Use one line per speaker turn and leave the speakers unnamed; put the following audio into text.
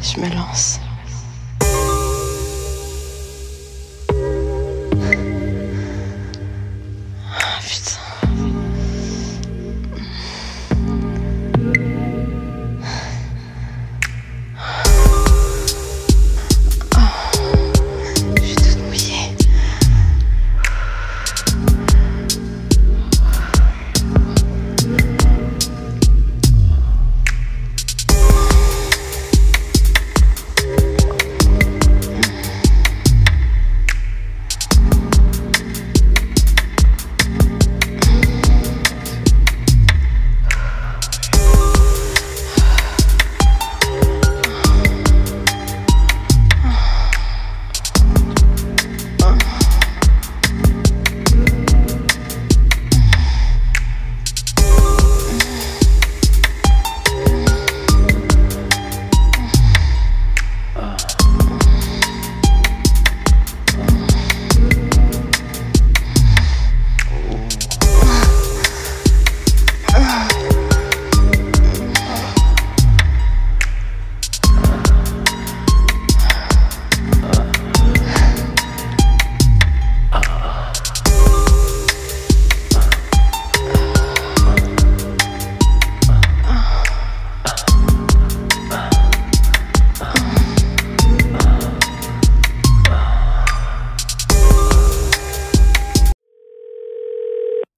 Je me lance. Ah, putain.